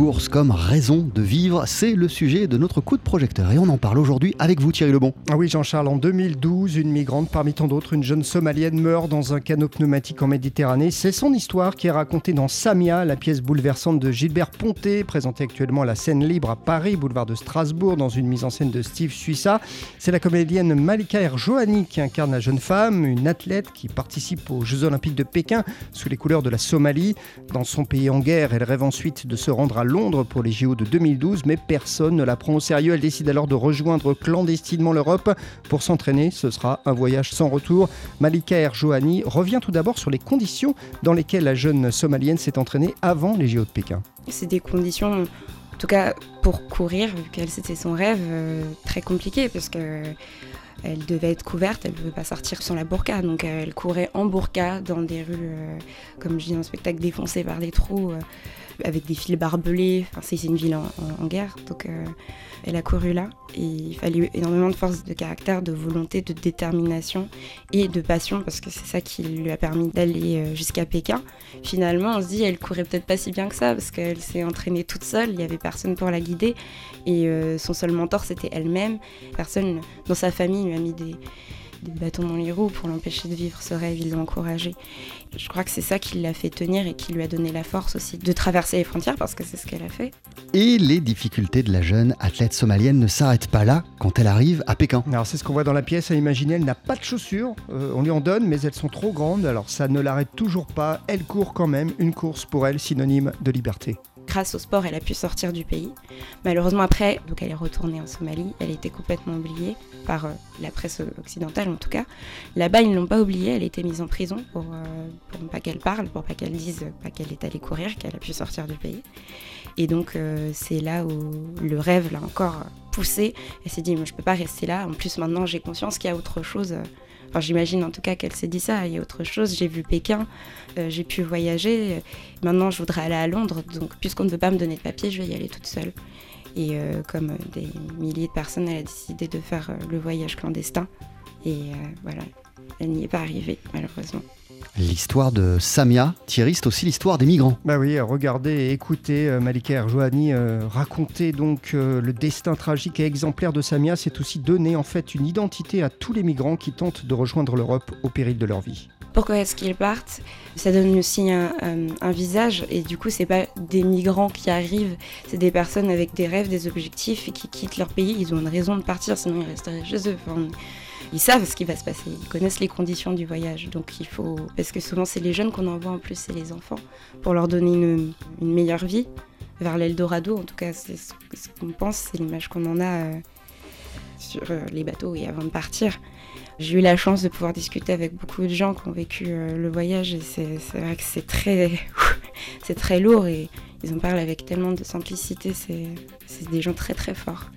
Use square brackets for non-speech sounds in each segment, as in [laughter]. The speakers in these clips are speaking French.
courses comme raison de vivre, c'est le sujet de notre coup de projecteur et on en parle aujourd'hui avec vous Thierry Lebon. Ah oui Jean-Charles, en 2012, une migrante parmi tant d'autres, une jeune somalienne meurt dans un canot pneumatique en Méditerranée. C'est son histoire qui est racontée dans Samia, la pièce bouleversante de Gilbert Ponté, présentée actuellement à la scène libre à Paris, boulevard de Strasbourg, dans une mise en scène de Steve Suissa. C'est la comédienne Malika Erjoani qui incarne la jeune femme, une athlète qui participe aux Jeux Olympiques de Pékin sous les couleurs de la Somalie. Dans son pays en guerre, elle rêve ensuite de se rendre à Londres pour les JO de 2012, mais personne ne la prend au sérieux. Elle décide alors de rejoindre clandestinement l'Europe pour s'entraîner. Ce sera un voyage sans retour. Malika Erjoani revient tout d'abord sur les conditions dans lesquelles la jeune somalienne s'est entraînée avant les JO de Pékin. C'est des conditions en tout cas pour courir, vu qu'elle c'était son rêve, euh, très compliqué parce que elle devait être couverte, elle ne pouvait pas sortir sans la burqa. Donc euh, elle courait en burqa dans des rues, euh, comme je dis, un spectacle défoncé par des trous, euh, avec des fils barbelés. Enfin, c'est une ville en, guerre, donc elle a couru là. Et il fallait énormément de force de caractère, de volonté, de détermination et de passion, parce que c'est ça qui lui a permis d'aller jusqu'à Pékin. Finalement, on se dit, elle courait peut-être pas si bien que ça, parce qu'elle s'est entraînée toute seule, il n'y avait personne pour la guider. Et son seul mentor, c'était elle-même. Personne dans sa famille lui a mis des, bâtons dans les roues pour l'empêcher de vivre ce rêve, il l'a encouragé. Je crois que c'est ça qui l'a fait tenir et qui lui a donné la force aussi de traverser les frontières parce que c'est ce qu'elle a fait. Et les difficultés de la jeune athlète somalienne ne s'arrêtent pas là quand elle arrive à Pékin. Alors c'est ce qu'on voit dans la pièce à imaginer, elle n'a pas de chaussures, euh, on lui en donne mais elles sont trop grandes alors ça ne l'arrête toujours pas, elle court quand même, une course pour elle synonyme de liberté grâce au sport, elle a pu sortir du pays. Malheureusement, après, donc elle est retournée en Somalie. Elle a été complètement oubliée par euh, la presse occidentale, en tout cas. Là-bas, ils ne l'ont pas oubliée. Elle a été mise en prison pour, euh, pour pas qu'elle parle, pour pas qu'elle dise pas qu'elle est allée courir, qu'elle a pu sortir du pays. Et donc, euh, c'est là où le rêve l'a encore poussée. Elle s'est dit, moi, je peux pas rester là. En plus, maintenant, j'ai conscience qu'il y a autre chose. Enfin, j'imagine en tout cas qu'elle s'est dit ça. Il y a autre chose. J'ai vu Pékin, euh, j'ai pu voyager. Maintenant, je voudrais aller à Londres. Donc, puisqu'on ne veut pas me donner de papier, je vais y aller toute seule. Et euh, comme des milliers de personnes, elle a décidé de faire euh, le voyage clandestin. Et voilà, elle n'y est pas arrivée, malheureusement. L'histoire de Samia, Thierry, c'est aussi l'histoire des migrants. Bah oui, regardez et écoutez euh, Malika Erjouani euh, raconter donc euh, le destin tragique et exemplaire de Samia. C'est aussi donner en fait une identité à tous les migrants qui tentent de rejoindre l'Europe au péril de leur vie. Pourquoi est-ce qu'ils partent? Ça donne aussi un, un, visage et du coup c'est pas des migrants qui arrivent, c'est des personnes avec des rêves, des objectifs et qui quittent leur pays. Ils ont une raison de partir, sinon ils resteraient chez eux. Enfin, ils savent ce qui va se passer, ils connaissent les conditions du voyage. Donc il faut. Parce que souvent, c'est les jeunes qu'on envoie en plus, c'est les enfants, pour leur donner une, meilleure vie vers l'Eldorado. En tout cas, c'est ce qu'on pense, c'est l'image qu'on en a euh, sur euh, les bateaux et avant de partir. J'ai eu la chance de pouvoir discuter avec beaucoup de gens qui ont vécu euh, le voyage c'est vrai que c'est très, [laughs] c'est très lourd et ils en parlent avec tellement de simplicité. C'est des gens très très forts.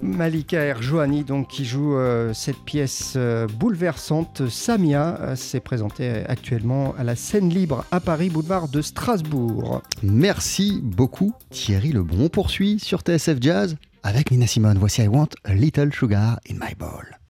Malika Erjoani, donc, qui joue euh, cette pièce euh, bouleversante, Samia, euh, s'est présentée actuellement à la scène libre à Paris, boulevard de Strasbourg. Merci beaucoup, Thierry Lebon. On poursuit sur TSF Jazz avec Nina Simone. Voici I Want a Little Sugar in My Bowl.